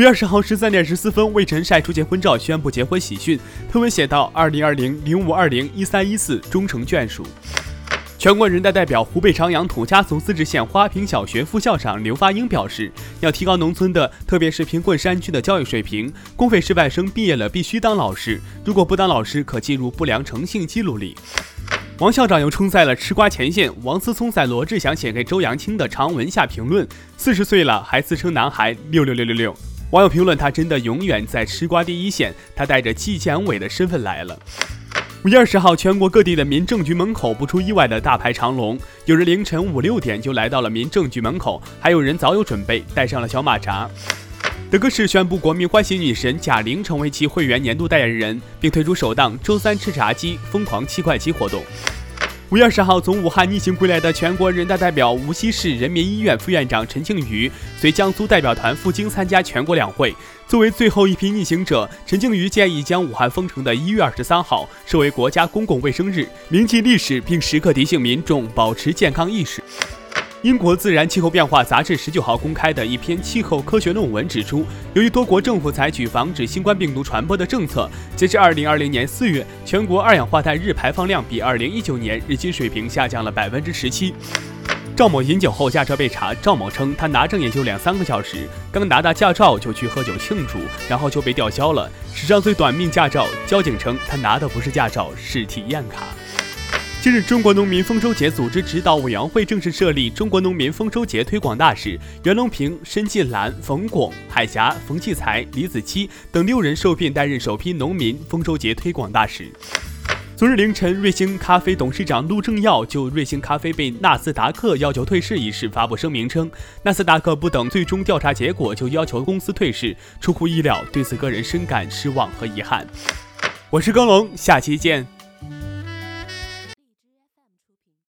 五月二十号十三点十四分，魏晨晒出结婚照，宣布结婚喜讯。推文写道：“二零二零零五二零一三一四，终成眷属。”全国人大代表、湖北长阳土家族自治县花坪小学副校长刘发英表示，要提高农村的，特别是贫困山区的教育水平。公费师范生毕业了必须当老师，如果不当老师，可进入不良诚信记录里。王校长又冲在了吃瓜前线，王思聪在罗志祥写给周扬青的长文下评论：“四十岁了还自称男孩，六六六六六。”网友评论：“他真的永远在吃瓜第一线，他带着纪检委的身份来了。”五月二十号，全国各地的民政局门口不出意外的大排长龙，有人凌晨五六点就来到了民政局门口，还有人早有准备，带上了小马扎。德克士宣布国民欢喜女神贾玲成为其会员年度代言人，并推出首档周三吃炸鸡疯狂七块七活动。五月二十号，从武汉逆行归来的全国人大代表、无锡市人民医院副院长陈庆余随江苏代表团赴京参加全国两会。作为最后一批逆行者，陈庆余建议将武汉封城的一月二十三号设为国家公共卫生日，铭记历史，并时刻提醒民众保持健康意识。英国《自然气候变化》杂志十九号公开的一篇气候科学论文指出，由于多国政府采取防止新冠病毒传播的政策，截至二零二零年四月，全国二氧化碳日排放量比二零一九年日均水平下降了百分之十七。赵某饮酒后驾车被查，赵某称他拿证也就两三个小时，刚拿到驾照就去喝酒庆祝，然后就被吊销了，史上最短命驾照。交警称他拿的不是驾照，是体验卡。近日，中国农民丰收节组织指导委员会正式设立中国农民丰收节推广大使，袁隆平、申进兰、冯巩、海霞、冯骥才、李子柒等六人受聘担任首批农民丰收节推广大使。昨日凌晨，瑞幸咖啡董事长陆正耀就瑞幸咖啡被纳斯达克要求退市一事发布声明称，纳斯达克不等最终调查结果就要求公司退市，出乎意料，对此个人深感失望和遗憾。我是耕龙，下期见。